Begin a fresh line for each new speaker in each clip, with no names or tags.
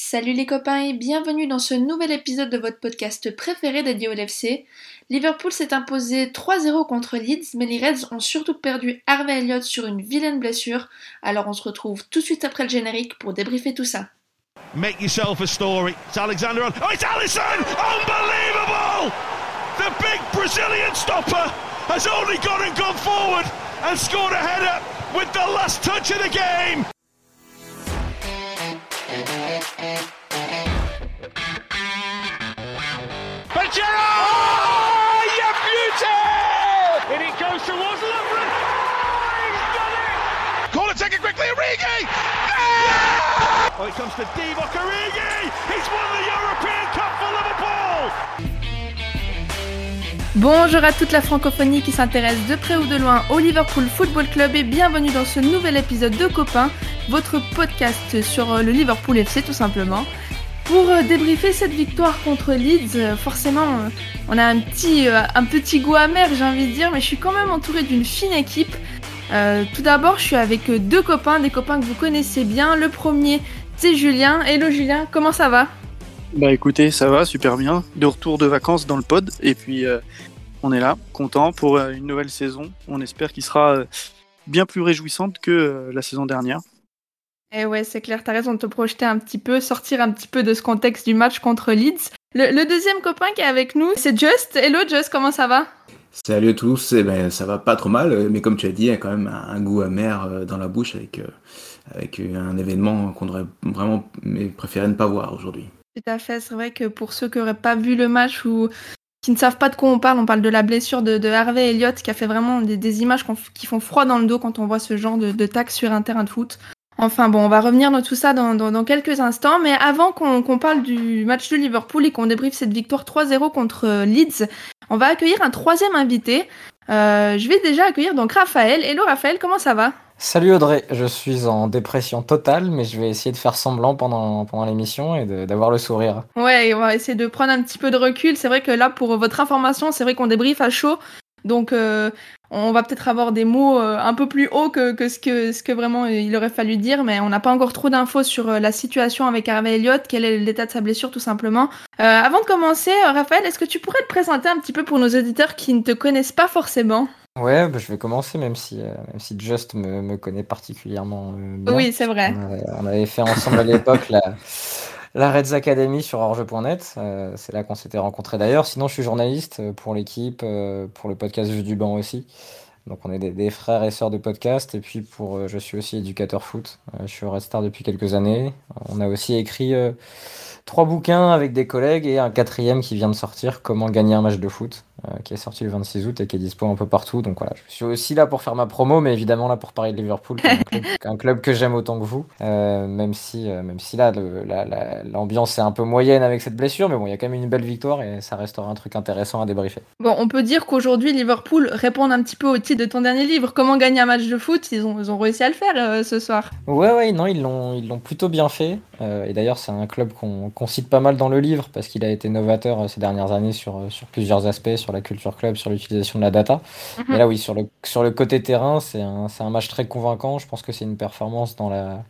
Salut les copains et bienvenue dans ce nouvel épisode de votre podcast préféré dédié au LFC. Liverpool s'est imposé 3-0 contre Leeds, mais les Reds ont surtout perdu Harvey Elliott sur une vilaine blessure. Alors on se retrouve tout de suite après le générique pour débriefer tout ça.
Make yourself a story. It's Alexander. Oh, it's Allison! Unbelievable! The big Brazilian stopper has only gone and gone forward and scored a header with the last touch of the game.
Bonjour à toute la francophonie qui s'intéresse de près ou de loin au Liverpool Football Club et bienvenue dans ce nouvel épisode de Copain, votre podcast sur le Liverpool FC tout simplement. Pour euh, débriefer cette victoire contre Leeds, euh, forcément, euh, on a un petit, un petit goût amer, j'ai envie de dire, mais je suis quand même entourée d'une fine équipe. tout d'abord, je suis avec deux copains, des copains que vous connaissez bien. Le premier, c'est Julien. Hello Julien, comment ça va?
Bah écoutez, ça va, super bien. De retour de vacances dans le pod, et puis on est là, content pour une nouvelle saison. On espère qu'il sera bien plus réjouissante que la saison dernière.
Eh ouais, c'est clair, t'as raison de te projeter un petit peu, sortir un petit peu de ce contexte du match contre Leeds. Le, deuxième copain qui est avec nous, c'est Just. Hello Just, comment ça va?
Salut à tous, eh ben, ça va pas trop mal, mais comme tu as dit, il y a quand même un, goût amer euh, dans la bouche avec, euh, avec un événement qu'on aurait vraiment préféré ne pas voir aujourd'hui.
Tout à fait, c'est vrai que pour ceux qui n'auraient pas vu le match ou qui ne savent pas de quoi on parle, on parle de la blessure de, Harvey Elliott qui a fait vraiment des, images qui font froid dans le dos quand on voit ce genre de, de tac sur un terrain de foot. Enfin bon, on va revenir dans tout ça dans, quelques instants, mais avant qu'on parle du match de Liverpool et qu'on débriefe cette victoire 3-0 contre euh, Leeds, on va accueillir un troisième invité. Euh, je vais déjà accueillir donc Raphaël. Hello Raphaël, comment ça va?
Salut Audrey, je suis en dépression totale, mais je vais essayer de faire semblant pendant, pendant l'émission et d'avoir le sourire.
Ouais, on va essayer de prendre un petit peu de recul. C'est vrai que là, pour votre information, c'est vrai qu'on débriefe à chaud. Donc, euh, on va peut-être avoir des mots euh, un peu plus hauts que, ce, que, ce que vraiment il aurait fallu dire, mais on n'a pas encore trop d'infos sur euh, la situation avec Harvey Elliott, quel est l'état de sa blessure tout simplement. avant de commencer, Raphaël, est-ce que tu pourrais te présenter un petit peu pour nos auditeurs qui ne te connaissent pas forcément?
Ouais, bah, je vais commencer, même si, même si Just me, me connaît particulièrement bien.
Oui, c'est vrai.
On avait, fait ensemble à l'époque la, la Reds Academy sur orge.net. Euh, c'est là qu'on s'était rencontrés d'ailleurs. Sinon, je suis journaliste euh, pour l'équipe, euh, pour le podcast Jeux du banc aussi. Donc, on est des, frères et sœurs de podcast. Et puis, pour, je suis aussi éducateur foot. je suis au Red Star depuis quelques années. On a aussi écrit trois bouquins avec des collègues et un quatrième qui vient de sortir, Comment gagner un match de foot. Euh, qui est sorti le 26 août et qui est dispo un peu partout. Donc voilà, je suis aussi là pour faire ma promo, mais évidemment là pour parler de Liverpool, un club, que j'aime autant que vous. Euh, même si, euh, même si là, l'ambiance est un peu moyenne avec cette blessure, mais bon, il y a quand même une belle victoire et ça restera un truc intéressant à débriefer.
Bon, on peut dire qu'aujourd'hui, Liverpool répond un petit peu au titre de ton dernier livre, Comment gagner un match de foot. Ils ont, ils ont réussi à le faire ce soir.
Ouais, ouais, non, ils l'ont, ils l'ont plutôt bien fait. Et d'ailleurs, c'est un club qu'on, cite pas mal dans le livre parce qu'il a été novateur ces dernières années sur, sur plusieurs aspects, sur la culture club, sur l'utilisation de la data. Mhm. Mais là, oui, sur le, sur le côté terrain, c'est un, un match très convaincant. Je pense que c'est une performance dans la,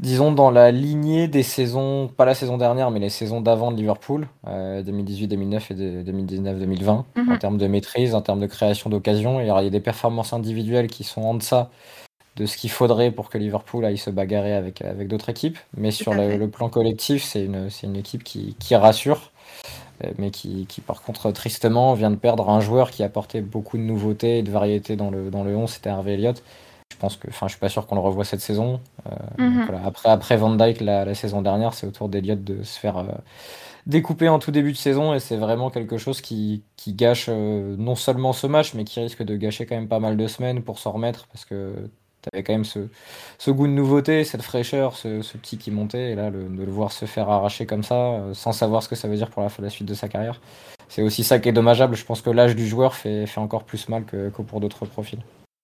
disons, dans la lignée des saisons, pas la saison dernière, mais les saisons d'avant de Liverpool, 2018, 2009 et 2019, 2020, mhm. en termes de maîtrise, en termes de création d'occasion. Il y a des performances individuelles qui sont en deçà de ce qu'il faudrait pour que Liverpool aille se bagarrer avec, avec d'autres équipes. Mais sur le, plan collectif, c'est une, une équipe qui, qui rassure euh, mais qui, par contre tristement vient de perdre un joueur qui apportait beaucoup de nouveautés et de variété dans le, dans le 11, c'était Harvey Elliott. Je pense que, enfin, je suis pas sûr qu'on le revoie cette saison. Euh, mhm. après, après Van Dyke la, saison dernière, c'est au tour d'Elliott de se faire euh, découper en tout début de saison et c'est vraiment quelque chose qui, qui gâche non seulement ce match, mais qui risque de gâcher quand même pas mal de semaines pour s'en remettre parce que tu avais quand même ce, goût de nouveauté, cette fraîcheur, ce, petit qui montait, et là, de le voir se faire arracher comme ça, euh, sans savoir ce que ça veut dire pour la, suite de sa carrière, c'est aussi ça qui est dommageable. Je pense que l'âge du joueur fait, encore plus mal que, pour d'autres profils.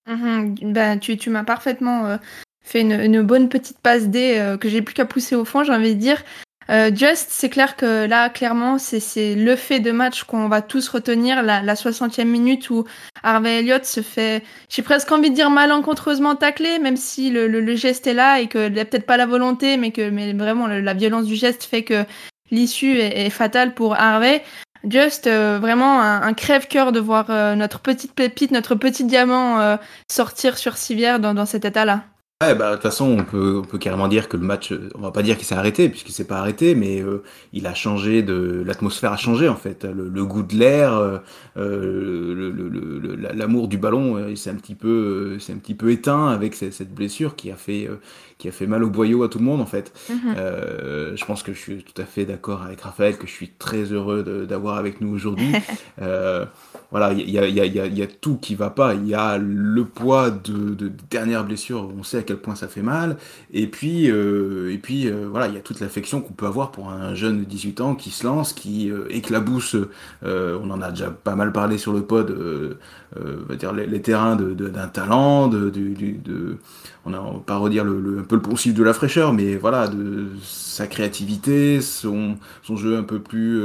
Mhm. ben, tu, m'as parfaitement euh, fait une, une, bonne petite passe D euh, que j'ai plus qu'à pousser au fond, j'ai envie de dire. Euh, Just, c'est clair que là, clairement, c'est le fait de match qu'on va tous retenir, la, la 60e minute où Harvey Elliott se fait, j'ai presque envie de dire malencontreusement taclé, même si le, le, geste est là et qu'il n'y a peut-être pas la volonté, mais que mais vraiment la violence du geste fait que l'issue est, fatale pour Harvey. Just, euh, vraiment un, crève-cœur de voir euh, notre petite pépite, notre petit diamant sortir sur civière dans, dans cet état-là.
Ouais, bah, de toute façon, on peut, on peut carrément dire que le match, euh, on va pas dire qu'il s'est arrêté, puisqu'il s'est pas arrêté, mais euh, il a changé de, l'atmosphère a changé, en fait. Le, goût de l'air, euh, le, l'amour du ballon, il s'est un petit peu, c'est un petit peu éteint avec cette, blessure qui a fait, qui a fait mal au boyau à tout le monde, en fait. Mhm. je pense que je suis tout à fait d'accord avec Raphaël, que je suis très heureux d'avoir avec nous aujourd'hui. voilà, il y a, y, a, y a, tout qui va pas. Il y a le poids de, de dernière blessure, on sait quel point ça fait mal. Et puis, euh, et puis euh, voilà, il y a toute l'affection qu'on peut avoir pour un jeune de 18 ans qui se lance, qui euh, éclabousse, on en a déjà pas mal parlé sur le pod, va dire les, terrains d'un de, d'un talent, de, de, on a va pas redire le, peu le poncif de la fraîcheur, mais voilà, de sa créativité, son, jeu un peu plus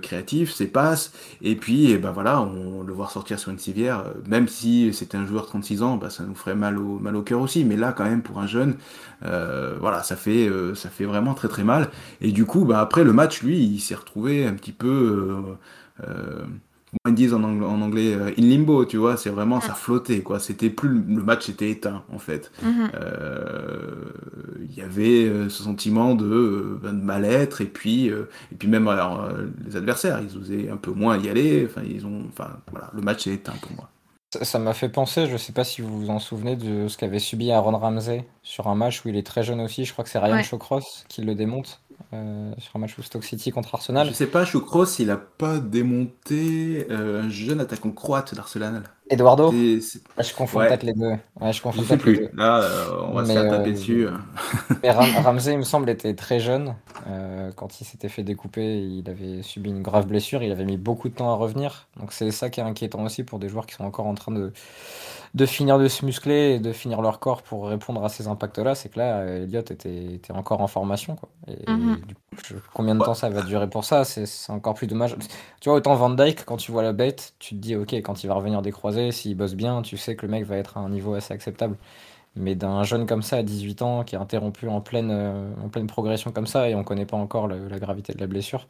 créatif, ses passes, et puis et ben voilà, on le voir sortir sur une civière, même si c'était un joueur de 36 ans, bah, ça nous ferait mal au, mal cœur aussi, mais là quand même pour un jeune, euh, voilà, ça fait, euh, ça fait vraiment très très mal. Et du coup, bah, après le match, lui, il s'est retrouvé un petit peu, euh, ils disent en anglais, en anglais in limbo, tu vois, c'est vraiment, ça flottait, quoi. C'était plus, le match était éteint, en fait. Mhm. Il y avait ce sentiment de, de mal-être, et puis, et puis même les adversaires, ils osaient un peu moins y aller, enfin, ils ont, enfin, voilà, le match est éteint pour moi.
Ça m'a fait penser, je sais pas si vous vous en souvenez, de ce qu'avait subi Aaron Ramsey sur un match où il est très jeune aussi. Je crois que c'est Ryan Shawcross qui le démonte. Euh, sur un match où Stoke City contre Arsenal.
Je sais pas, Shawcross, il a pas démonté euh, un jeune attaquant croate d'Arsenal.
Eduardo Je confonds peut-être les deux. Ouais, je confonds
peut-être plus. Là, euh, on va se faire taper dessus.
mais Ramsey, il me semble, était très jeune. quand il s'était fait découper, il avait subi une grave blessure. Il avait mis beaucoup de temps à revenir. Donc c'est ça qui est inquiétant aussi pour des joueurs qui sont encore en train de de finir de se muscler et de finir leur corps pour répondre à ces impacts-là, c'est que là, Elliott était, était, encore en formation. Quoi. Et, mhm. combien de temps ça va durer pour ça? C'est encore plus dommage. Tu vois, autant Van Dyke, quand tu vois la bête, tu te dis, ok, quand il va revenir des croisés, s'il bosse bien, tu sais que le mec va être à un niveau assez acceptable. Mais d'un jeune comme ça, à 18 ans, qui est interrompu en pleine, euh, en pleine progression comme ça, et on connaît pas encore la gravité de la blessure,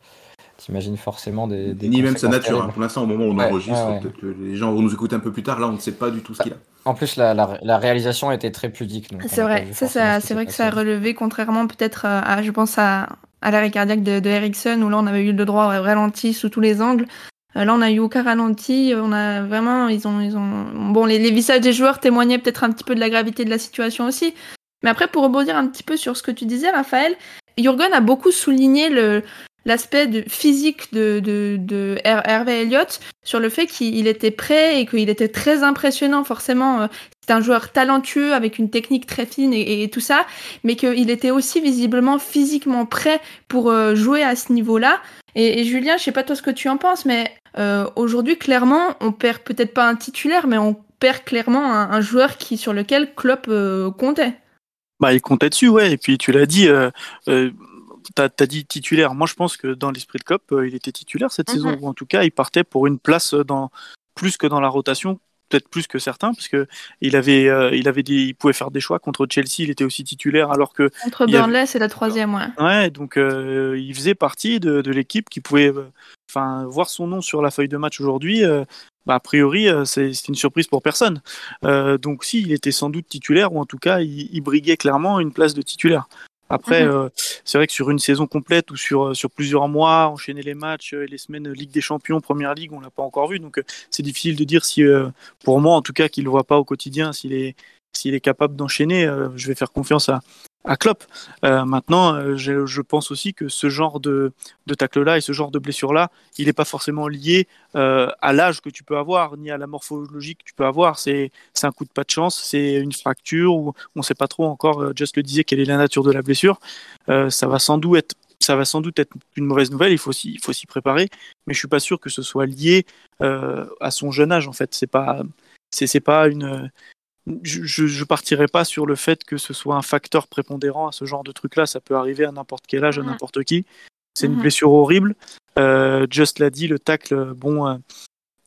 T'imagines forcément des.
Ni même sa nature. Hein. Pour l'instant, au moment où on enregistre, peut-être que les gens vont nous écouter un peu plus tard. Là, on ne sait pas du tout ce qu'il a.
En plus, la, la, réalisation était très pudique.
C'est vrai, ça, c'est vrai que ça a relevé, contrairement peut-être à, je pense, à, à l'arrêt cardiaque de, de Ericsson, où là, on avait eu le droit au ralenti sous tous les angles. Euh, là, on a eu aucun ralenti. On a vraiment, ils ont, ils ont. Bon, les, les visages des joueurs témoignaient peut-être un petit peu de la gravité de la situation aussi. Mais après, pour rebondir un petit peu sur ce que tu disais, Raphaël, Jurgen a beaucoup souligné le, l'aspect de, physique de, de, de Hervé Elliott sur le fait qu'il était prêt et qu'il était très impressionnant forcément. Euh, c'est un joueur talentueux avec une technique très fine et, tout ça, mais qu'il était aussi visiblement physiquement prêt pour euh, jouer à ce niveau-là. Et, Julien, je sais pas toi ce que tu en penses, mais euh, aujourd'hui clairement, on perd peut-être pas un titulaire, mais on perd clairement un, joueur qui sur lequel Klopp comptait.
Bah, il comptait dessus, ouais. Et puis tu l'as dit tu as, dit titulaire. Moi, je pense que dans l'esprit de COP, euh, il était titulaire cette mhm. saison, ou en tout cas, il partait pour une place dans plus que dans la rotation, peut-être plus que certains, parce que il avait, euh, il avait il pouvait faire des choix contre Chelsea, il était aussi titulaire, alors que
contre Burnley, c'est la troisième, ouais.
Ouais, donc euh, il faisait partie de, l'équipe qui pouvait, enfin, voir son nom sur la feuille de match aujourd'hui. Bah, a priori, c'est une surprise pour personne. donc, si, il était sans doute titulaire, ou en tout cas, il briguait clairement une place de titulaire. Après, mhm. euh, c'est vrai que sur une saison complète ou sur, euh, sur plusieurs mois, enchaîner les matchs euh, et les semaines Ligue des Champions, Première Ligue, on l'a pas encore vu. Donc c'est difficile de dire si, pour moi en tout cas, qu'il ne le voit pas au quotidien, s'il est, s'il est capable d'enchaîner. je vais faire confiance à, à Klopp. Euh, maintenant, euh, je, pense aussi que ce genre de, de tacle-là et ce genre de blessure-là, il n'est pas forcément lié euh, à l'âge que tu peux avoir, ni à la morphologie que tu peux avoir. C'est un coup de pas de chance, c'est une fracture, ou on ne sait pas trop encore, Just le disait, quelle est la nature de la blessure. Ça va sans doute être ça va sans doute être une mauvaise nouvelle, il faut s'y, préparer, mais je suis pas sûr que ce soit lié à son jeune âge en fait. C'est pas, pas une, je, je partirais pas sur le fait que ce soit un facteur prépondérant à ce genre de truc-là. Ça peut arriver à n'importe quel âge, à
Mhm.
n'importe qui. C'est une
Mhm.
blessure horrible. Euh, Just l'a dit, le tacle, bon, euh,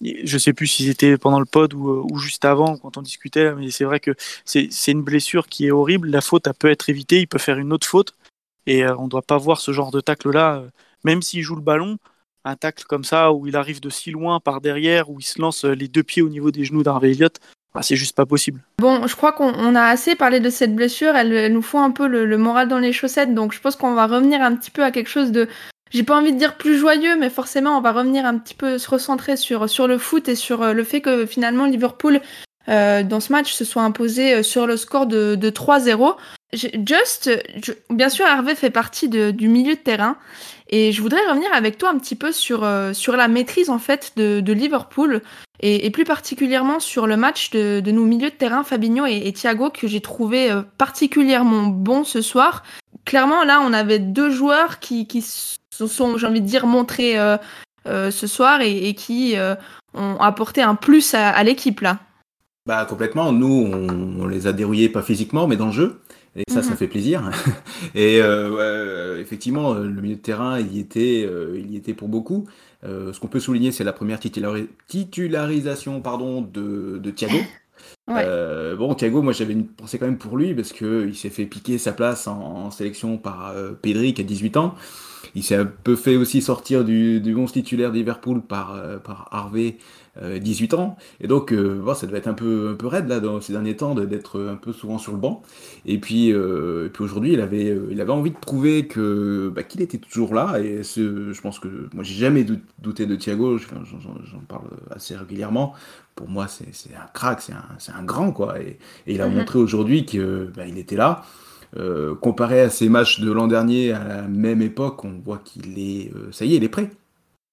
je sais plus si c'était pendant le pod ou, euh, ou juste avant quand on discutait, mais c'est vrai que c'est une blessure qui est horrible. La faute, elle peut être évitée. Il peut faire une autre faute. Et euh, on doit pas voir ce genre de tacle-là, même s'il joue le ballon. Un tacle comme ça, où il arrive de si loin par derrière, où il se lance les deux pieds au niveau des genoux d'Harvey Elliott, c'est juste pas possible.
Bon, je crois qu'on on a assez parlé de cette blessure. Elle, nous fout un peu le, moral dans les chaussettes. Donc, je pense qu'on va revenir un petit peu à quelque chose de. J'ai pas envie de dire plus joyeux, mais forcément, on va revenir un petit peu se recentrer sur, le foot et sur euh, le fait que finalement Liverpool, euh, dans ce match, se soit imposé euh, sur le score de 3-0. Just, bien sûr, Hervé fait partie du milieu de terrain. Et je voudrais revenir avec toi un petit peu sur, euh, sur la maîtrise en fait de, Liverpool et, plus particulièrement sur le match de, de nos milieux de terrain, Fabinho et, Thiago, que j'ai trouvé euh, particulièrement bon ce soir. Clairement, là, on avait deux joueurs qui, qui se sont, j'ai envie de dire, montrés euh, ce soir et, qui ont apporté un plus à, à l'équipe là.
Bah complètement. Nous, on, on les a dérouillés pas physiquement, mais dans le jeu. Et ça, ça
Mhm.
fait plaisir. Et euh, ouais, effectivement, le milieu de terrain, il y était, euh, il y était pour beaucoup. Euh, ce qu'on peut souligner, c'est la première titulari- titularisation, pardon, de, de Thiago.
Ouais.
Bon, Thiago, moi j'avais une pensée quand même pour lui parce que il s'est fait piquer sa place en, en sélection par Pedri qui a 18 ans. Il s'est un peu fait aussi sortir du, du 11 titulaire de Liverpool par, par Harvey, 18 ans. Et donc, euh, bon, ça devait être un peu, un peu raide là dans ces derniers temps d'être un peu souvent sur le banc. Et puis, euh, et puis aujourd'hui, il avait, euh, il avait envie de prouver que bah, qu'il était toujours là. Et ce, je pense que moi, j'ai jamais dou- douté de Thiago. J'en parle assez régulièrement. Pour moi, c'est c'est un crack, c'est un, c'est un grand quoi. Et, et il a
Mhm.
montré aujourd'hui que bah, était là. Euh, comparé à ses matchs de l'an dernier à la même époque, on voit qu'il est, euh, ça y est, il est prêt,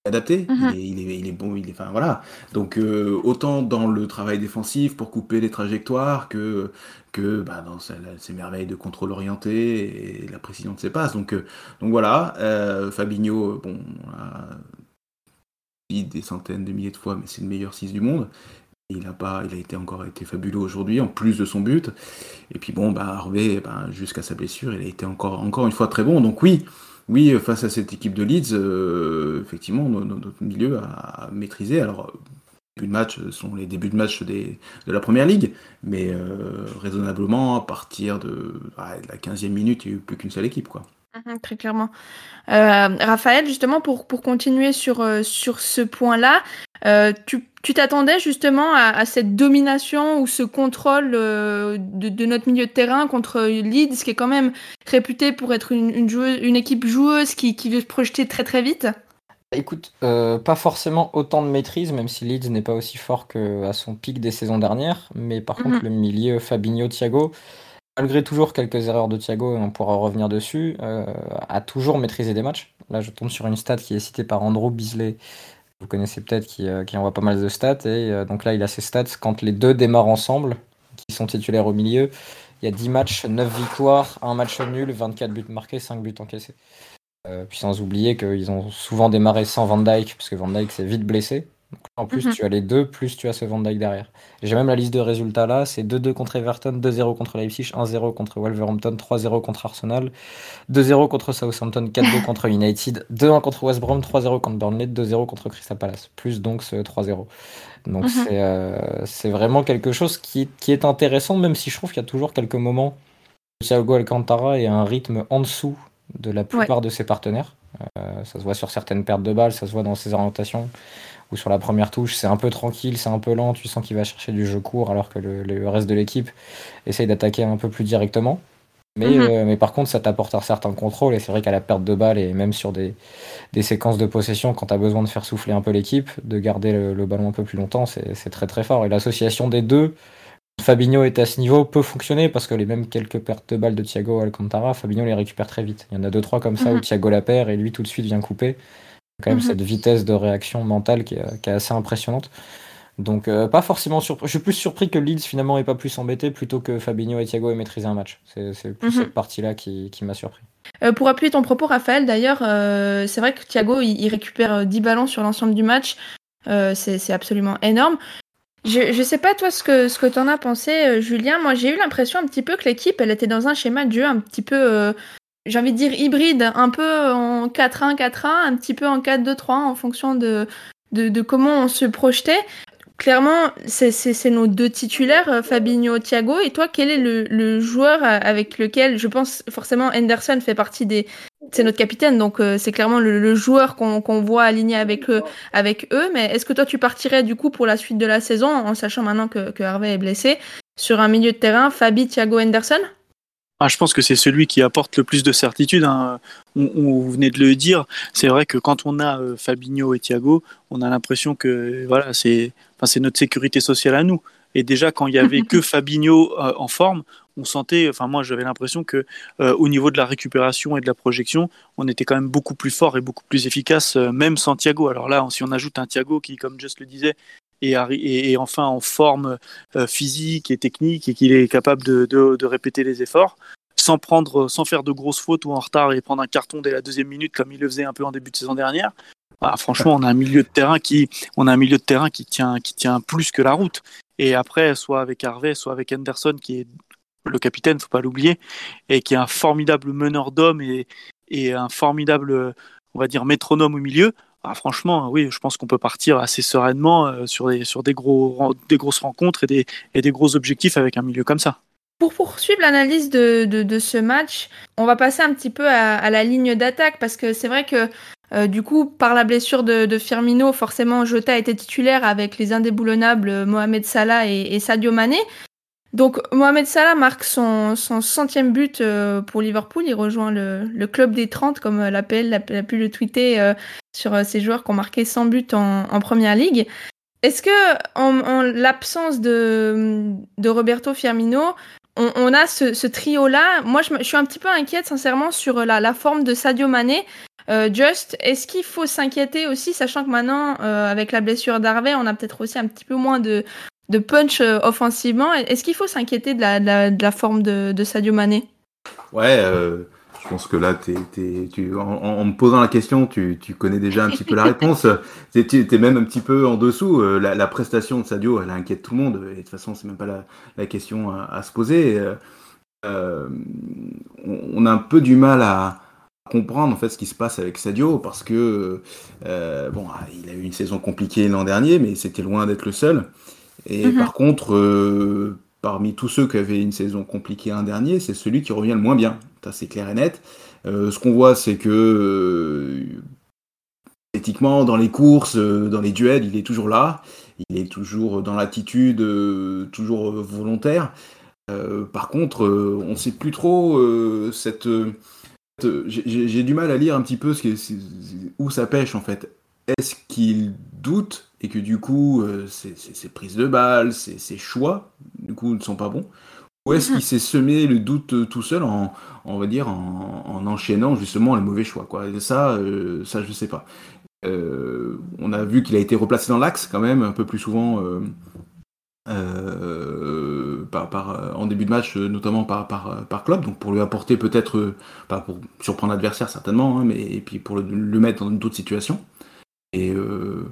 adapté,
Mhm.
il, est, il, est, il est bon, il est, enfin voilà. Donc euh, autant dans le travail défensif pour couper les trajectoires que que bah, dans ses merveilles de contrôle orienté et la précision de ses passes. Donc euh, donc voilà, euh, Fabinho, bon, on l'a dit des centaines de milliers de fois, mais c'est le meilleur 6 du monde. Il a pas, il a été encore été fabuleux aujourd'hui, en plus de son but. Et puis bon, bah Harvey, bah, jusqu'à sa blessure, il a été encore, encore une fois très bon. Donc oui, oui, face à cette équipe de Leeds, euh, effectivement, no- no- notre milieu a, maîtrisé. Alors, les débuts de match sont les débuts de match de la première ligue, mais euh, raisonnablement, à partir de, la 15e minute, il n'y a eu plus qu'une seule équipe.
Mhm, Très clairement. Euh, Raphaël, justement, pour, pour continuer sur, euh, sur ce point-là, euh, tu tu t'attendais justement à, à cette domination ou ce contrôle de, de notre milieu de terrain contre Leeds, qui est quand même réputé pour être une, une, joueuse, une équipe joueuse qui, qui veut se projeter très très vite?
Écoute, euh, pas forcément autant de maîtrise, même si Leeds n'est pas aussi fort qu'à son pic des saisons dernières. Mais par
Mhm.
contre, le milieu Fabinho-Thiago, malgré toujours quelques erreurs de Thiago, on pourra revenir dessus, euh, a toujours maîtrisé des matchs. Là, je tombe sur une stat qui est citée par Andrew Bisley, vous connaissez peut-être, qui, euh, qui envoie pas mal de stats. Et euh, donc là, il a ses stats quand les deux démarrent ensemble, qui sont titulaires au milieu. Il y a 10 matchs, 9 victoires, 1 match nul, 24 buts marqués, 5 buts encaissés. Puis sans oublier qu'ils ont souvent démarré sans Van Dyke, parce que Van Dyke s'est vite blessé. Donc, en plus,
Mhm.
tu as les deux, plus tu as ce Van Dyke derrière. J'ai même la liste de résultats là. C'est 2-2 contre Everton, 2-0 contre Leipzig, 1-0 contre Wolverhampton, 3-0 contre Arsenal, 2-0 contre Southampton, 4-2 contre United, 2-1 contre West Brom, 3-0 contre Burnley, 2-0 contre Crystal Palace. Plus donc ce 3-0. Donc
Mhm.
c'est euh, vraiment quelque chose qui, qui est intéressant, même si je trouve qu'il y a toujours quelques moments où Thiago Alcantara est à un rythme en dessous de la plupart de ses partenaires. Euh, ça se voit sur certaines pertes de balles, ça se voit dans ses orientations, sur la première touche, c'est un peu tranquille, c'est un peu lent, tu sens qu'il va chercher du jeu court, alors que le, le reste de l'équipe essaye d'attaquer un peu plus directement. Mais,
Mhm.
euh, mais par contre, ça t'apporte un certain contrôle, et c'est vrai qu'à la perte de balle, et même sur des, des séquences de possession, quand tu as besoin de faire souffler un peu l'équipe, de garder le, le ballon un peu plus longtemps, c'est c'est très très fort. Et l'association des deux, Fabinho est à ce niveau, peut fonctionner parce que les mêmes quelques pertes de balles de Thiago Alcantara, Fabinho les récupère très vite. Il y en a deux trois comme ça
Mhm.
où Thiago la perd et lui tout de suite vient couper. Quand même
Mhm.
cette vitesse de réaction mentale qui est, qui est assez impressionnante. Donc euh, pas forcément surpris. Je suis plus surpris que Leeds finalement ait pas plus embêté plutôt que Fabinho et Thiago aient maîtrisé un match. C'est plus
Mhm.
cette partie-là qui, qui m'a surpris.
Euh, pour appuyer ton propos, Raphaël, d'ailleurs, euh, c'est vrai que Thiago, il, il récupère euh, 10 ballons sur l'ensemble du match. C'est absolument énorme. Je, je sais pas toi ce que ce que t'en as pensé, Julien. Moi, j'ai eu l'impression un petit peu que l'équipe, elle était dans un schéma de jeu un petit peu, j'ai envie de dire hybride, un peu en 4-1, 4-1, un petit peu en 4-2-3 en fonction de, de de comment on se projetait. Clairement, c'est nos deux titulaires, euh, Fabinho, Thiago. Et toi, quel est le, le joueur euh, avec lequel, je pense forcément, Henderson fait partie des, c'est notre capitaine, donc euh, c'est clairement le, le joueur qu'on qu'on voit aligné avec eux, avec eux. Mais est-ce que toi, tu partirais du coup pour la suite de la saison, en sachant maintenant que, que Harvey est blessé, sur un milieu de terrain, Fabi, Thiago, Henderson?
Ah, je pense que c'est celui qui apporte le plus de certitude. hein. On, on- vous venez de le dire. C'est vrai que quand on a euh, Fabinho et Thiago, on a l'impression que voilà, c'est enfin, notre sécurité sociale à nous. Et déjà, quand il y avait que Fabinho euh, en forme, on sentait, enfin moi j'avais l'impression que euh, au niveau de la récupération et de la projection, on était quand même beaucoup plus fort et beaucoup plus efficace, euh, même sans Thiago. Alors là, si on ajoute un Thiago qui, comme Just le disait, arri- est- est enfin en forme euh, physique et technique et qu'il est capable de, répéter les efforts, sans prendre, sans faire de grosses fautes ou en retard et prendre un carton dès la deuxième minute comme il le faisait un peu en début de saison dernière. Ah, franchement, on a un milieu de terrain qui, on a un milieu de terrain qui tient, qui tient plus que la route. Et après, soit avec Harvey, soit avec Henderson, qui est le capitaine, faut pas l'oublier, et qui est un formidable meneur d'hommes et, et un formidable, on va dire, métronome au milieu. Ah, franchement, oui, je pense qu'on peut partir assez sereinement euh, sur des, sur des gros, des grosses rencontres et des, et des gros objectifs avec un milieu comme ça.
Pour poursuivre l'analyse de, de, ce match, on va passer un petit peu à, la ligne d'attaque parce que c'est vrai que euh, du coup, par la blessure de, Firmino, forcément, Jota était titulaire avec les indéboulonnables Mohamed Salah et, Sadio Mané. Donc, Mohamed Salah marque son, son centième but euh, pour Liverpool. Il rejoint le, le club des 30, comme euh, l'APL a, a pu le tweeter sur euh, ces joueurs qui ont marqué 100 buts en, en première ligue. Est-ce que, en, en l'absence de, Roberto Firmino, on, a ce, trio-là? Moi, je, suis un petit peu inquiète, sincèrement, sur la, la forme de Sadio Mané. Euh, Just, est-ce qu'il faut s'inquiéter aussi, sachant que maintenant, euh, avec la blessure d'Harvey, on a peut-être aussi un petit peu moins de, punch euh, offensivement. Est-ce qu'il faut s'inquiéter de la, de, la, forme de, Sadio Mané?
Ouais, euh, pense que là, tu, en, me posant la question, tu, tu connais déjà un petit peu la réponse. Tu- t'es même un petit peu en dessous. Euh, La, la prestation de Sadio, elle inquiète tout le monde. Et de toute façon, c'est même pas la, la question à, à se poser. Euh, euh, on, a un peu du mal à comprendre en fait ce qui se passe avec Sadio parce que euh, bon, il a eu une saison compliquée l'an dernier, mais c'était loin d'être le seul. Et
Mhm.
par contre, euh, parmi tous ceux qui avaient une saison compliquée l'an dernier, c'est celui qui revient le moins bien. C'est clair et net. Euh, ce qu'on voit, c'est que euh, éthiquement, dans les courses, euh, dans les duels, il est toujours là. Il est toujours dans l'attitude, toujours volontaire. Par contre, on sait plus trop j'ai- du mal à lire un petit peu ce où ça pêche en fait. Est-ce qu'il doute et que du coup, ses, ses- ses prises de balles, ses choix, du coup, ne sont pas bons? Ou est-ce qu'il s'est semé le doute euh, tout seul en, on va dire, en, en enchaînant justement les mauvais choix quoi Et ça, euh, ça, je sais pas. Euh, on a vu qu'il a été replacé dans l'axe quand même un peu plus souvent euh, par, par, en début de match, notamment par, par, par Klopp, donc pour lui apporter peut-être, pas pour surprendre l'adversaire certainement, hein, mais et puis pour le, le mettre dans d'autres situations. Et euh,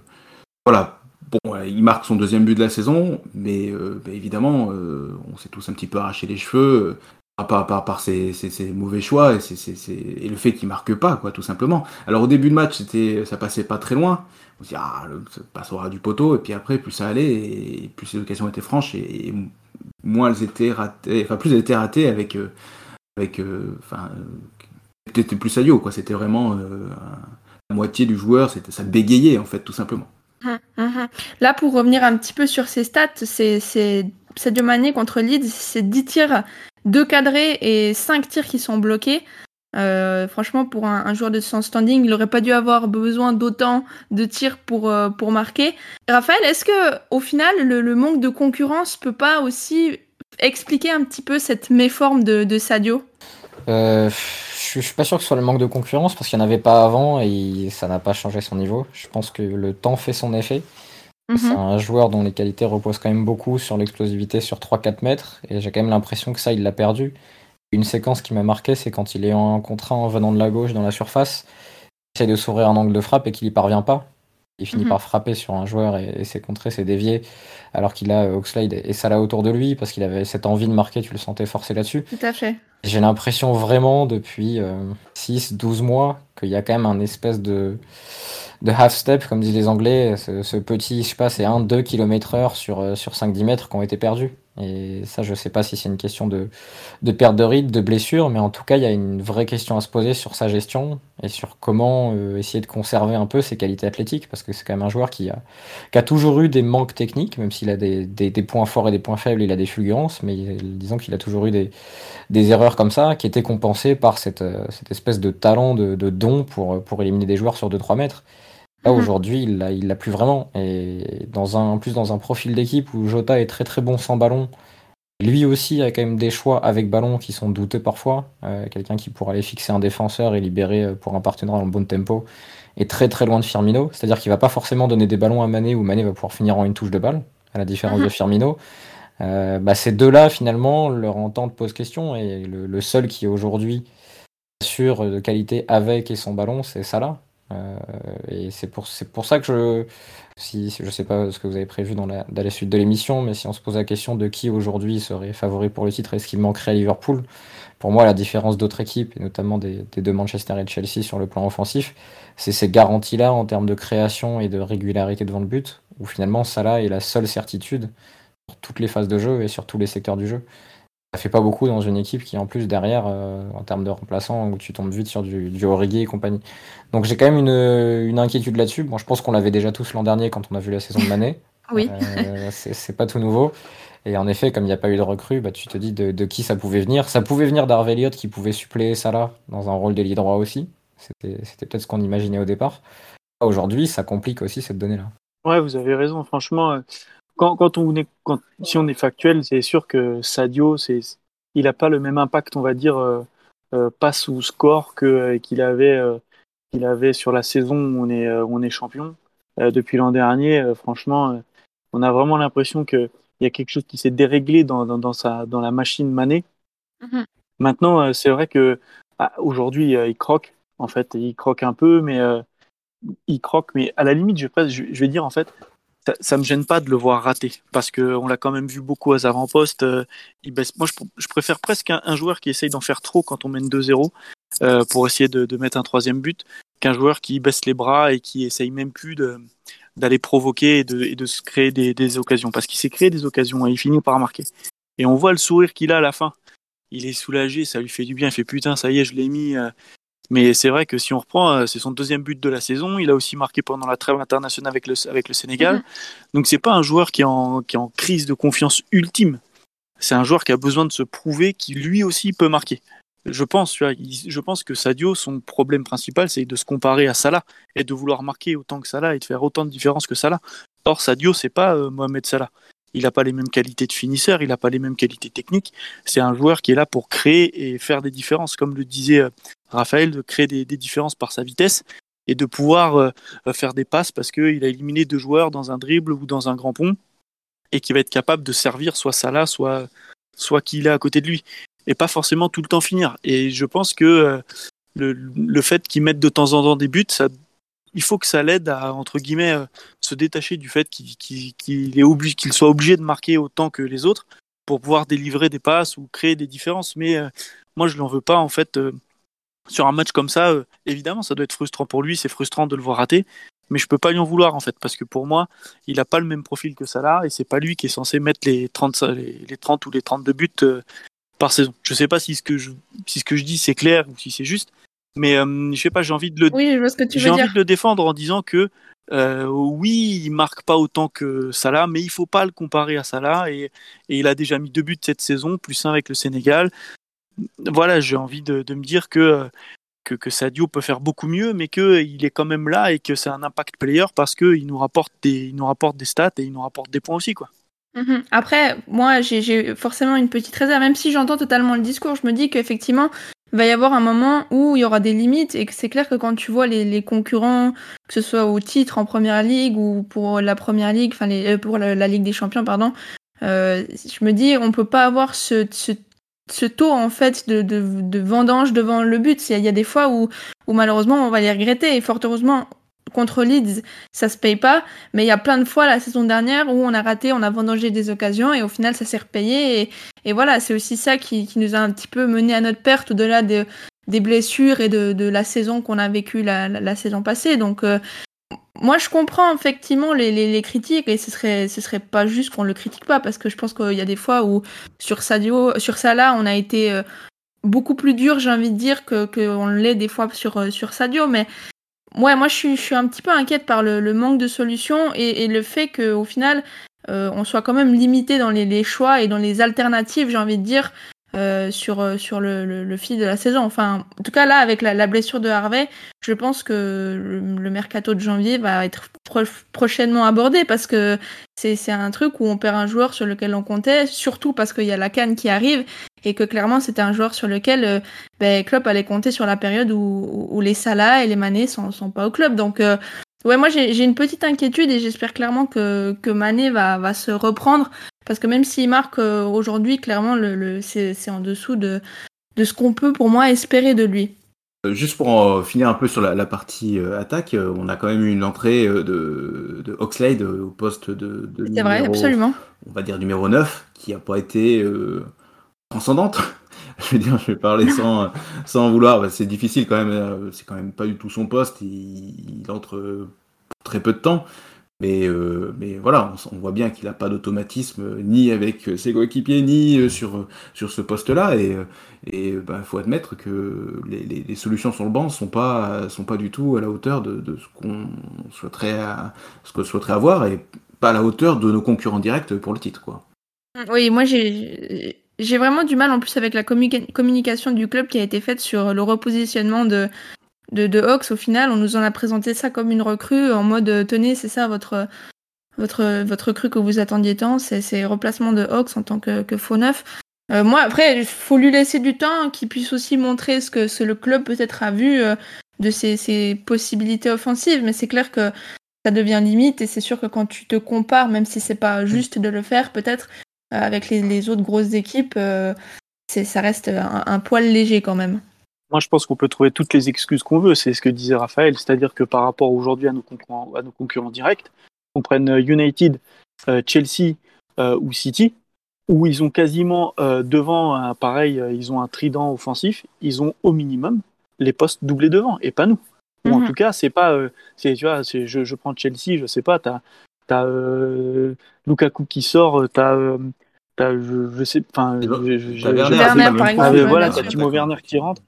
voilà, bon, ouais, il marque son deuxième but de la saison, mais euh, bah, évidemment, euh, on s'est tous un petit peu arraché les cheveux. euh, par, par, ses, mauvais choix et, ses- et le fait qu'il marque pas, quoi, tout simplement. Alors au début de match, c'était, ça passait pas très loin. On se dit, ah, ça passera du poteau, et puis après, plus ça allait, et plus les occasions étaient franches, et, moins elles étaient ratées, enfin, plus elles étaient ratées avec, euh, avec, euh, enfin, euh, c'était plus Sadio, quoi. C'était vraiment euh, la moitié du joueur, ça bégayait, en fait, tout simplement.
Mhm, mhm. Là, pour revenir un petit peu sur ses stats, c'est Sadio Mané contre Leeds, c'est 10 tirs, 2 cadrés et 5 tirs qui sont bloqués. Euh, franchement, pour un, joueur de son standing, il aurait pas dû avoir besoin d'autant de tirs pour, euh, marquer. Raphaël, est-ce que au final, le, manque de concurrence peut pas aussi expliquer un petit peu cette méforme de, de Sadio?
Euh, je je suis pas sûr que ce soit le manque de concurrence parce qu'il n'y en avait pas avant et ça n'a pas changé son niveau. Je pense que le temps fait son effet. C'est un joueur dont les qualités reposent quand même beaucoup sur l'explosivité sur 3-4 mètres et j'ai quand même l'impression que ça, il l'a perdu. Une séquence qui m'a marqué, c'est quand il est en contrat en venant de la gauche dans la surface, il essaie de s'ouvrir un angle de frappe et qu'il y parvient pas. Il finit
Mhm.
par frapper sur un joueur et, et c'est contré, c'est dévié, alors qu'il a euh, Oxlade et Salah autour de lui parce qu'il avait cette envie de marquer, tu le sentais forcé là-dessus.
Tout à fait.
J'ai l'impression vraiment depuis 6-12 mois qu'il y a quand même un espèce de, de half-step, comme disent les Anglais, ce, ce petit, je sais pas, c'est 1-2 km heure sur, euh, sur 5-10 mètres qui ont été perdus. Et ça, je sais pas si c'est une question de, de perte de rythme, de blessure, mais en tout cas, il y a une vraie question à se poser sur sa gestion et sur comment euh, essayer de conserver un peu ses qualités athlétiques, parce que c'est quand même un joueur qui a, toujours eu des manques techniques, même s'il a des, points forts et des points faibles, il a des fulgurances, mais disons qu'il a toujours eu des, erreurs comme ça qui étaient compensées par cette, euh, cette espèce de talent, de, de don pour, pour éliminer des joueurs sur 2-3 mètres. Là,
Mhm.
aujourd'hui, il l'a il l'a plus vraiment. Et dans un, en plus, dans un profil d'équipe où Jota est très très bon sans ballon, lui aussi a quand même des choix avec ballon qui sont douteux parfois. Euh, Quelqu'un qui pourra aller fixer un défenseur et libérer euh, pour un partenaire en bon tempo est très très loin de Firmino. C'est-à-dire qu'il va pas forcément donner des ballons à Mané où Mané va pouvoir finir en une touche de balle, à la différence de Firmino. Euh, bah, ces deux-là, finalement, leur entente pose question. Et le, le seul qui aujourd'hui assure de qualité avec et sans ballon, c'est Salah. Euh, et c'est pour, pour ça que je, si, je sais pas ce que vous avez prévu dans la, dans la suite de l'émission, mais si on se pose la question de qui aujourd'hui serait favori pour le titre et ce qui manquerait à Liverpool, pour moi, la différence d'autres équipes, et notamment des, deux Manchester et Chelsea sur le plan offensif, c'est ces garanties-là en termes de création et de régularité devant le but, où finalement Salah est la seule certitude sur toutes les phases de jeu et sur tous les secteurs du jeu. Ça fait pas beaucoup dans une équipe qui, en plus, derrière, euh, en termes de remplaçants, où tu tombes vite sur du, du Origi et compagnie. Donc j'ai quand même une, une inquiétude là-dessus. Bon, je pense qu'on l'avait déjà tous l'an dernier quand on a vu la saison de Mané.
Oui.
Euh, c'est pas tout nouveau. Et en effet, comme il n'y a pas eu de recrue, bah, tu te dis de, de qui ça pouvait venir. Ça pouvait venir d'Harvey Elliott qui pouvait suppléer Salah dans un rôle d'ailier droit aussi. C'était c'était peut-être ce qu'on imaginait au départ. Aujourd'hui, ça complique aussi cette donnée-là.
Ouais, vous avez raison. Franchement, euh, quand, quand on est, quand, si on est factuel, c'est sûr que Sadio, c'est, il n'a pas le même impact, on va dire, euh, euh, passe ou score que euh, qu'il avait, euh, qu'il avait sur la saison où on est, on est champion. Depuis l'an dernier, franchement, on a vraiment l'impression que il y a quelque chose qui s'est déréglé dans, dans, dans sa, dans la machine Mané.
Mhm.
Maintenant, c'est vrai que ah, aujourd'hui, il croque. En fait, il croque un peu, mais il croque. Mais à la limite, je vais dire en fait, ça, ça me gêne pas de le voir rater parce que on l'a quand même vu beaucoup aux avant-postes. euh. Moi, je, pr- je préfère presque un, joueur qui essaye d'en faire trop quand on mène 2-0 euh, pour essayer de, mettre un troisième but qu'un joueur qui baisse les bras et qui essaye même plus d'aller provoquer et de, se créer des, des occasions parce qu'il s'est créé des occasions et il finit par marquer. Et on voit le sourire qu'il a à la fin. Il est soulagé, ça lui fait du bien. Il fait putain, ça y est, je l'ai mis. Mais c'est vrai que si on reprend, euh, c'est son deuxième but de la saison. Il a aussi marqué pendant la trêve internationale avec le, avec le Sénégal.
Mhm.
Donc c'est pas un joueur qui est, en, qui est en crise de confiance ultime. C'est un joueur qui a besoin de se prouver qu'il lui aussi peut marquer. Je pense, je pense que Sadio, son problème principal, c'est de se comparer à Salah et de vouloir marquer autant que Salah et de faire autant de différence que Salah. Or, Sadio, c'est pas euh, Mohamed Salah. Il n'a pas les mêmes qualités de finisseur, il n'a pas les mêmes qualités techniques. C'est un joueur qui est là pour créer et faire des différences, comme le disait euh, Raphaël, de créer des, différences par sa vitesse et de pouvoir euh, euh, faire des passes parce qu'il a éliminé deux joueurs dans un dribble ou dans un grand pont et qui va être capable de servir soit Salah, soit, soit qui il est à côté de lui et pas forcément tout le temps finir. Et je pense que euh, le, le fait qu'il mette de temps en temps des buts, ça, il faut que ça l'aide à, entre guillemets, se détacher du fait qu'il qu'il soit obligé de marquer autant que les autres pour pouvoir délivrer des passes ou créer des différences. Mais moi, je l'en veux pas, en fait. Sur un match comme ça, euh, évidemment, ça doit être frustrant pour lui, c'est frustrant de le voir rater, mais je peux pas lui en vouloir, en fait, parce que pour moi, il a pas le même profil que Salah, et c'est pas lui qui est censé mettre les 30, les, les 30 ou les 32 buts euh, par saison. Je sais pas si ce que je, si ce que je dis c'est clair ou si c'est juste, mais euh, je sais pas, j'ai envie de le,
Oui,
j'ai envie
dire.
de le défendre en disant que euh, oui, il marque pas autant que Salah, mais il faut pas le comparer à Salah et, et il a déjà mis deux buts cette saison, plus un avec le Sénégal. Voilà, j'ai envie de, me dire que, euh, que que Sadio peut faire beaucoup mieux, mais que il est quand même là et que c'est un impact player parce que il nous rapporte des il nous rapporte des stats et il nous rapporte des points aussi quoi.
Mhm. Après, moi, j'ai- forcément une petite réserve, même si j'entends totalement le discours, je me dis qu'effectivement, il va y avoir un moment où il y aura des limites et que c'est clair que quand tu vois les, les concurrents, que ce soit au titre en première ligue ou pour la première ligue, enfin euh, pour la, Ligue des Champions, pardon, euh, je me dis on peut pas avoir ce, ce, ce taux en fait de, de, de vendange devant le but. Il y, a, des fois où, où malheureusement on va les regretter et fort heureusement contre Leeds, ça se paye pas. Mais il y a plein de fois la saison dernière où on a raté, on a vendangé des occasions et au final ça s'est repayé. Et, et voilà, c'est aussi ça qui, qui, nous a un petit peu mené à notre perte au-delà de, des blessures et de, de la saison qu'on a vécue la, la, la, saison passée. Donc euh, moi je comprends effectivement les, les, critiques et ce serait ce serait pas juste qu'on le critique pas parce que je pense qu'il y a des fois où sur Sadio, sur Salah, on a été euh, beaucoup plus dur, j'ai envie de dire, que qu'on l'est des fois sur, euh, sur Sadio. Mais ouais, moi, je suis, je suis un petit peu inquiète par le, manque de solutions et, et le fait qu'au final, euh, on soit quand même limité dans les, les, choix et dans les alternatives, j'ai envie de dire, euh, sur, euh, sur le, le, le, fil de la saison. Enfin, en tout cas, là, avec la, la blessure de Harvey, je pense que le, le, mercato de janvier va être pro prochainement abordé parce que c'est un truc où on perd un joueur sur lequel on comptait, surtout parce qu'il y a la canne qui arrive et que clairement c'était un joueur sur lequel euh, ben, Klopp allait compter sur la période où, où les Salah et les Mané sont, sont pas au club. Donc euh, ouais, moi j'ai une petite inquiétude et j'espère clairement que, que Mané va, va se reprendre parce que même s'il marque euh, aujourd'hui, clairement le, le c'est en dessous de, de ce qu'on peut pour moi espérer de lui.
Juste pour en finir un peu sur la, la partie euh, attaque, euh, on a quand même eu une entrée euh, de, de Oxlade au poste de, de
numéro, vrai, absolument.
on va dire numéro 9, qui n'a pas été euh, transcendante. je veux dire, je vais parler sans, sans vouloir, c'est difficile quand même, c'est quand même pas du tout son poste, il, il entre pour très peu de temps. Mais, euh, mais voilà, on, voit bien qu'il n'a pas d'automatisme ni avec ses coéquipiers, ni sur, sur ce poste-là. Et il bah, faut admettre que les, les, solutions sur le banc sont pas, sont pas du tout à la hauteur de, de ce qu'on souhaiterait, souhaiterait avoir et pas à la hauteur de nos concurrents directs pour le titre. Quoi.
Oui, moi. J'ai vraiment du mal en plus avec la communication du club qui a été faite sur le repositionnement de, de, de Hawks, au final, on nous en a présenté ça comme une recrue en mode tenez, c'est ça votre, votre, votre recrue que vous attendiez tant, c'est replacement de Hawks en tant que, que faux neuf. Euh, moi, après, il faut lui laisser du temps, qu'il puisse aussi montrer ce que, ce le club peut-être a vu euh, de ses, ses, possibilités offensives, mais c'est clair que ça devient limite et c'est sûr que quand tu te compares, même si c'est pas juste de le faire, peut-être euh, avec les, les, autres grosses équipes, ça reste un poil léger quand même.
Moi, je pense qu'on peut trouver toutes les excuses qu'on veut. C'est ce que disait Raphaël, c'est-à-dire que par rapport aujourd'hui à nos concurrents, à nos concurrents directs, on prenne United, euh, Chelsea euh, ou City, où ils ont quasiment euh, devant, un, pareil, ils ont un trident offensif, ils ont au minimum les postes doublés devant, et pas nous. Ou mm -hmm. en tout cas, c'est pas, c'est tu vois, je, je prends Chelsea, je sais pas, t'as as, Lukaku qui sort, t'as je, je sais, enfin,
Werner,
Werner par exemple,
ah, voilà, t'as Timo Werner qui rentre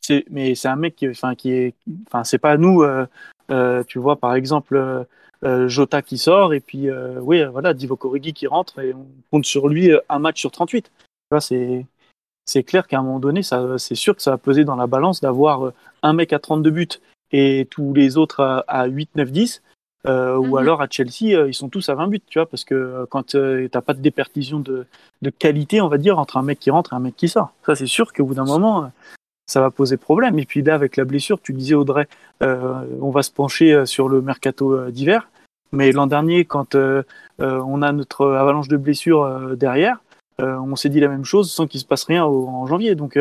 c'est, mais c'est un mec qui, enfin, qui est, enfin, c'est pas nous, euh, euh, tu vois, par exemple, euh, Jota qui sort et puis, oui, voilà, Divock Origi qui rentre et on compte sur lui un match sur 38. Tu vois, c'est, c'est clair qu'à un moment donné, ça, c'est sûr que ça va peser dans la balance d'avoir un mec à 32 buts et tous les autres à, à 8, 9, 10. Euh, mm -hmm. Ou alors à Chelsea, ils sont tous à 20 buts, tu vois, parce que quand euh, t'as pas de déperdition de, de, qualité, on va dire, entre un mec qui rentre et un mec qui sort. Ça, c'est sûr qu'au bout d'un moment, ça va poser problème. Et puis là, avec la blessure, tu disais Audrey, euh, on va se pencher sur le mercato d'hiver. Mais l'an dernier, quand euh, on a notre avalanche de blessures euh, derrière, on s'est dit la même chose sans qu'il se passe rien au, en janvier. Donc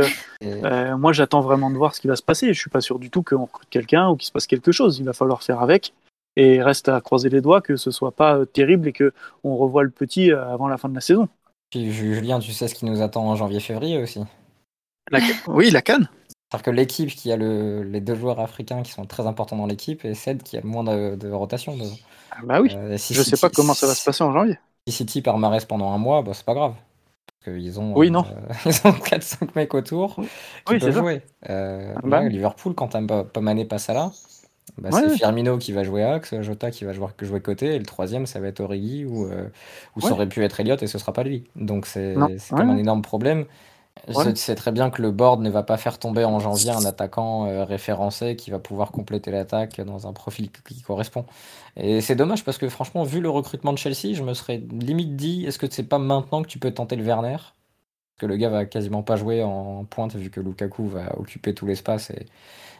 moi, j'attends vraiment de voir ce qui va se passer. Je suis pas sûr du tout qu'on recrute quelqu'un ou qu'il se passe quelque chose. Il va falloir faire avec. Et reste à croiser les doigts que ce soit pas terrible et que on revoit le petit avant la fin de la saison.
Puis Julien, tu sais ce qui nous attend en janvier-février aussi.
La... Oui, la canne.
C'est-à-dire que l'équipe qui a le, les deux joueurs africains qui sont très importants dans l'équipe et celle qui a le moins de, de rotation. De...
Ah bah oui. Euh, si je City, sais pas comment ça va se passer en janvier.
Si City perd Marès pendant un mois, bah, c'est pas grave. Parce qu'ils ont,
oui, non.
Euh, ils ont 4-5 mecs autour qui
oui,
peuvent jouer. Euh, ah bah. ouais, Liverpool, quand Pamané passe à là, bah, ouais, c'est Firmino qui va jouer axe, Jota qui va jouer, jouer côté, et le troisième, ça va être Origi, ou, euh, ou ouais. ça aurait pu être Elliott, et ce sera pas lui. Donc c'est comme un énorme problème. Je sais très bien que le board ne va pas faire tomber en janvier un attaquant euh, référencé qui va pouvoir compléter l'attaque dans un profil qui correspond. Et c'est dommage parce que franchement, vu le recrutement de Chelsea, je me serais limite dit est-ce que c'est pas maintenant que tu peux tenter le Werner? Parce que le gars va quasiment pas jouer en pointe vu que Lukaku va occuper tout l'espace et,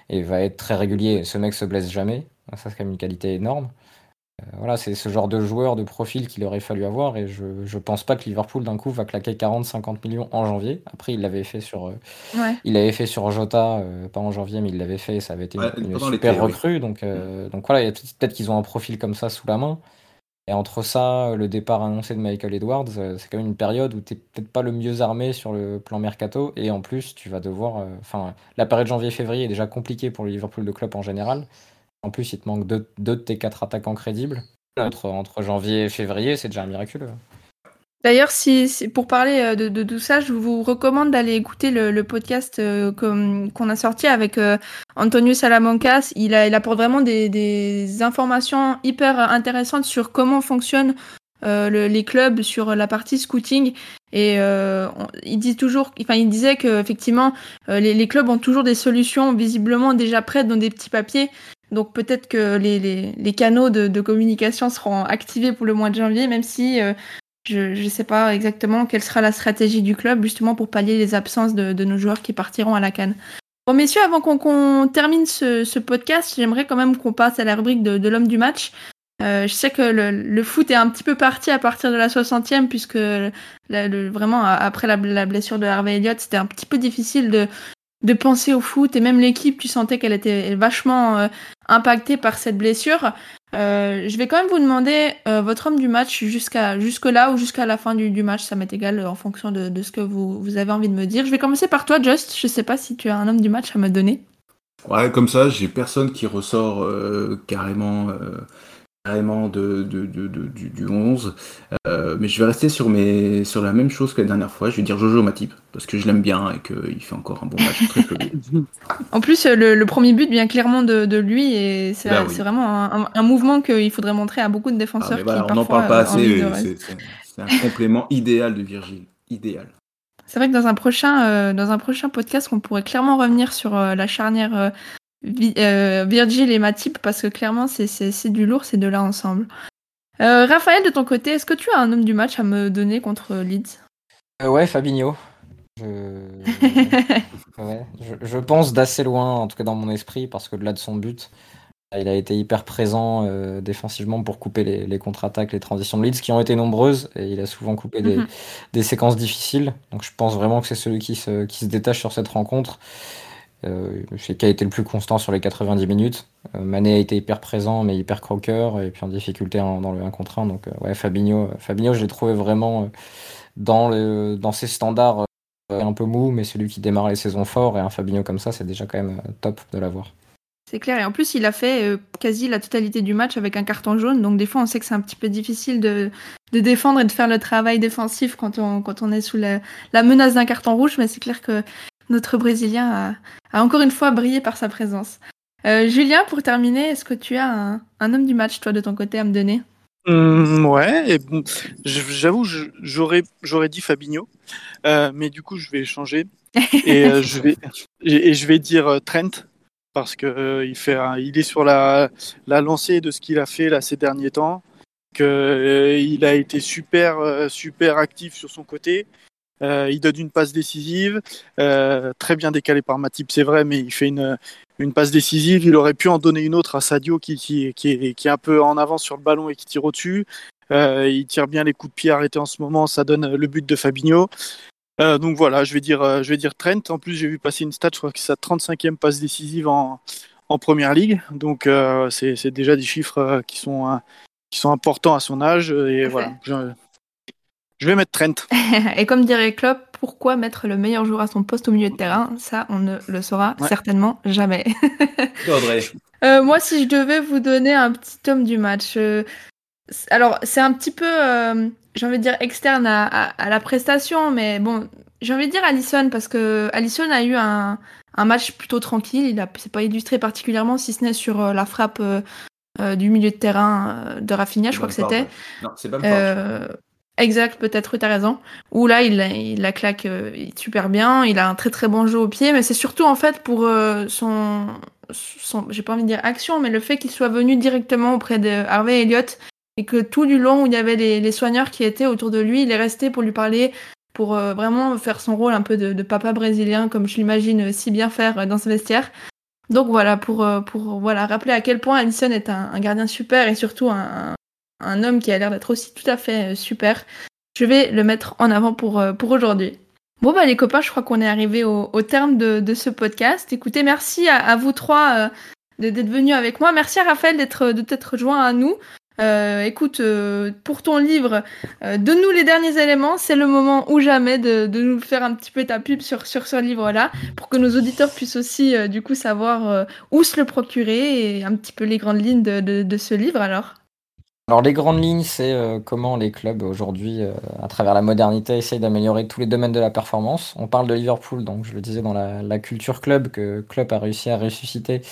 et, va être très régulier. Ce mec se blesse jamais. Ça, c'est quand même une qualité énorme. Voilà, c'est ce genre de joueur de profil qu'il aurait fallu avoir et je je pense pas que Liverpool d'un coup va claquer 40-50 millions en janvier. Après il l'avait fait sur,
Ouais.
il l'avait fait sur Jota, pas en janvier, mais il l'avait fait et ça avait été
Ouais,
une, super
oui.
recrue donc donc voilà, il y a peut-être qu'ils ont un profil comme ça sous la main et entre ça, le départ annoncé de Michael Edwards, c'est quand même une période où tu peut-être pas le mieux armé sur le plan mercato et en plus tu vas devoir, enfin la période janvier-février est déjà compliquée pour le Liverpool de club en général. En plus, il te manque deux, deux de tes quatre attaquants crédibles. Entre, entre janvier et février, c'est déjà miraculeux.
D'ailleurs, si, si- pour parler euh, de, de tout ça, je vous recommande d'aller écouter le, le podcast euh, qu'on a sorti avec euh, Antonio Salamancas. Il, a, il apporte vraiment des, des informations hyper intéressantes sur comment fonctionnent euh, le- les clubs, sur la partie scouting. Et euh, on- il dit toujours, enfin, il disait que effectivement, euh, les, les clubs ont toujours des solutions visiblement déjà prêtes dans des petits papiers. Donc peut-être que les, les, canaux de, de communication seront activés pour le mois de janvier, même si euh, je ne sais pas exactement quelle sera la stratégie du club, justement pour pallier les absences de, de nos joueurs qui partiront à la canne. Bon, messieurs, avant qu'on termine ce, ce podcast, j'aimerais quand même qu'on passe à la rubrique de, l'homme du match. Euh, je sais que le, le foot est un petit peu parti à partir de la 60e, puisque le- vraiment, après la, la blessure de Harvey Elliott, c'était un petit peu difficile de, de penser au foot. Et même l'équipe, tu sentais qu'elle était vachement euh, impactée par cette blessure. Euh, je vais quand même vous demander euh, votre homme du match jusqu'à jusque là ou jusqu'à la fin du, match, ça m'est égal en fonction de, ce que vous, vous avez envie de me dire. Je vais commencer par toi, Just. Je sais pas si tu as un homme du match à me donner.
Ouais, comme ça, j'ai personne qui ressort carrément, carrément de, de, de, de- du, du 11. Euh, mais je vais rester sur, mes, sur la même chose que la dernière fois. Je vais dire Jojo Matip, parce que je l'aime bien et qu'il fait encore un bon match très solide.
En plus, le, le premier but vient clairement de, de lui et c'est
Bah oui.
vraiment un, un- un mouvement qu'il faudrait montrer à beaucoup de
Ah,
défenseurs
voilà,
qui
on n'en parle pas
euh,
assez. C'est un complément idéal de Virgile. Idéal.
C'est vrai que dans un prochain, euh, dans un prochain podcast, on pourrait clairement revenir sur euh, la charnière Virgil et Matip parce que clairement, c'est- c'est c'est du lourd ces deux-là ensemble. Euh, Raphaël, de ton côté, est-ce que tu as un homme du match à me donner contre Leeds?
Euh, ouais, Fabinho. Je... ouais, je, je pense d'assez loin, en tout cas dans mon esprit, parce que delà de son but, il a été hyper présent euh, défensivement pour couper les, les contre-attaques, les transitions de Leeds qui ont été nombreuses et il a souvent coupé des,
Mhm.
des séquences difficiles. Donc je pense vraiment que c'est celui qui se, qui se détache sur cette rencontre. Euh, c'est qui a été le plus constant sur les 90 minutes. Euh, Mané a été hyper présent, mais hyper croqueur, et puis en difficulté dans le 1 contre 1. Donc, euh, ouais, Fabinho, euh, Fabinho, je l'ai trouvé vraiment euh, dans, ses standards un peu mou, mais celui qui démarre les saisons fort, et un Fabinho comme ça, c'est déjà quand même top de l'avoir.
C'est clair. Et en plus, il a fait quasi la totalité du match avec un carton jaune. Donc, des fois, on sait que c'est un petit peu difficile de, défendre et de faire le travail défensif quand on, est sous la menace d'un carton rouge. Mais c'est clair que notre Brésilien a, a encore une fois brillé par sa présence. Euh, Julien, pour terminer, est-ce que tu as un, un homme du match, toi, de ton côté, à me donner?
Hum, ouais, bon, j'avoue, j'aurais j'aurais dit Fabinho, euh, mais du coup, je vais changer et euh, je vais et, et je vais dire Trent parce que il fait, il est sur la la lancée de ce qu'il a fait là ces derniers temps, que il a été super super actif sur son côté. Euh, il donne une passe décisive, euh, très bien décalé par Matip, c'est vrai, mais il fait une, une passe décisive. Il aurait pu en donner une autre à Sadio qui, qui, qui, est, qui est un peu en avance sur le ballon et qui tire au-dessus. Euh, il tire bien les coups de pied arrêtés en ce moment, ça donne le but de Fabinho. Euh, donc voilà, je vais dire, euh, je vais dire Trent. En plus, j'ai vu passer une stat, je crois que c'est sa 35e passe décisive en, en première ligue. Donc c'est c'est déjà des chiffres qui sont, qui sont importants à son âge. Et voilà, je, je vais mettre Trent.
Et comme dirait Klopp, pourquoi mettre le meilleur joueur à son poste au milieu de terrain? Ça, on ne le saura
Ouais.
certainement jamais.
Audrey.
Euh, moi, si je devais vous donner un petit homme du match, euh, alors c'est un petit peu, euh, j'ai envie de dire externe à, à- à la prestation, mais bon, j'ai envie de dire Allison parce que Allison a eu un, un match plutôt tranquille. Il a, c'est pas illustré particulièrement, si ce n'est sur euh, la frappe euh, euh, du milieu de terrain euh, de Rafinha, je crois que c'était.
Non, c'est pas
exact, peut-être, tu as raison. Où là, il, la- claque euh, super bien, il a un très très bon jeu au pied, mais c'est surtout en fait pour euh, son, son j'ai pas envie de dire action, mais le fait qu'il soit venu directement auprès de Harvey Elliott et que tout du long où il y avait les, soigneurs qui étaient autour de lui, il est resté pour lui parler, pour euh, vraiment faire son rôle un peu de, papa brésilien, comme je l'imagine si bien faire dans ce vestiaire. Donc voilà, pour, pour voilà, rappeler à quel point Allison est un, gardien super et surtout un, un homme qui a l'air d'être aussi tout à fait super. Je vais le mettre en avant pour, pour aujourd'hui. Bon bah les copains, je crois qu'on est arrivé au, terme de, ce podcast. Écoutez, merci à, vous trois d'être venus avec moi. Merci à Raphaël d'être de t'être joint à nous. Euh, écoute, euh, pour ton livre, euh, donne-nous les derniers éléments. C'est le moment ou jamais de, nous faire un petit peu ta pub sur, sur ce livre-là, pour que nos auditeurs puissent aussi, du coup, savoir où se le procurer et un petit peu les grandes lignes de, de ce livre. Alors.
Alors les grandes lignes, c'est euh, comment les clubs aujourd'hui, euh, à travers la modernité, essayent d'améliorer tous les domaines de la performance. On parle de Liverpool, donc je le disais dans la, culture club, que club a réussi à ressusciter,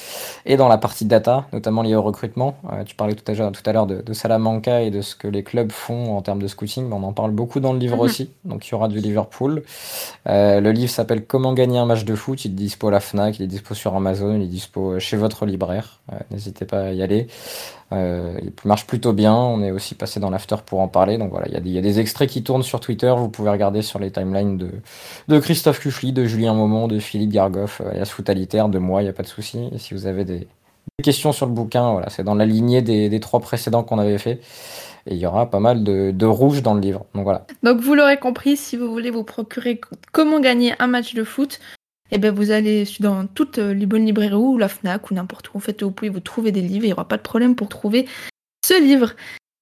et dans la partie data, notamment liée au recrutement. Euh, tu parlais tout à, l'heure de, Salamanca et de ce que les clubs font en termes de scouting, on en parle beaucoup dans le livre mhm. aussi, donc il y aura du Liverpool. le livre s'appelle Comment gagner un match de foot, il est dispo à la FNAC, il est dispo sur Amazon, il est dispo chez votre libraire, n'hésitez pas à y aller. Il marche plutôt bien. On est aussi passé dans l'after pour en parler. Donc voilà, il y, a des extraits qui tournent sur Twitter. Vous pouvez regarder sur les timelines de, de Christophe Cuchely, de Julien Momont, de Philippe Gargoff, euh, alias Footalitaire, de moi, il n'y a pas de souci. Si vous avez des, questions sur le bouquin, voilà, c'est dans la lignée des, trois précédents qu'on avait fait. Et il y aura pas mal de, de, rouge dans le livre. Donc voilà.
Donc vous l'aurez compris, si vous voulez vous procurer comment gagner un match de foot, eh ben vous allez dans toutes les bonnes librairies ou la FNAC ou n'importe où. En fait, vous pouvez vous trouver des livres. Il n'y aura pas de problème pour trouver livre.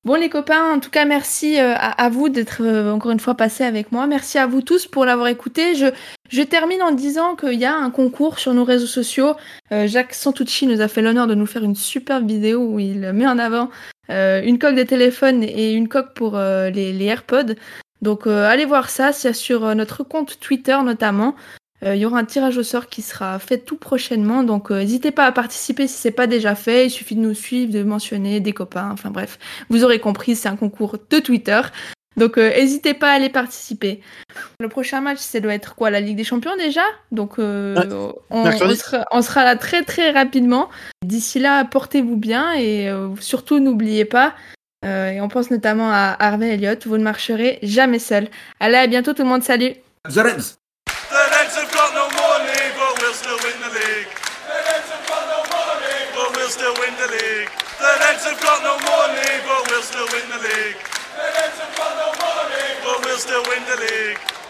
Bon les copains, en tout cas merci euh, à, vous d'être euh, encore une fois passés avec moi. Merci à vous tous pour l'avoir écouté. Je, termine en disant qu'il y a un concours sur nos réseaux sociaux. Euh, Jacques Santucci nous a fait l'honneur de nous faire une superbe vidéo où il met en avant une coque de téléphone et une coque pour les, les, AirPods. Donc allez voir ça, c'est sur notre compte Twitter notamment. Euh, il y aura un tirage au sort qui sera fait tout prochainement, donc euh, n'hésitez pas à participer si c'est pas déjà fait. Il suffit de nous suivre, de mentionner des copains. Enfin bref, vous aurez compris, c'est un concours de Twitter. Donc euh, n'hésitez pas à aller participer. Le prochain match, ça doit être quoi La Ligue des Champions déjà? Donc on, sera, là très très rapidement. D'ici là, portez-vous bien et surtout n'oubliez pas, et on pense notamment à Harvey Elliott, vous ne marcherez jamais seul. Allez, à bientôt tout le monde, salut win the league.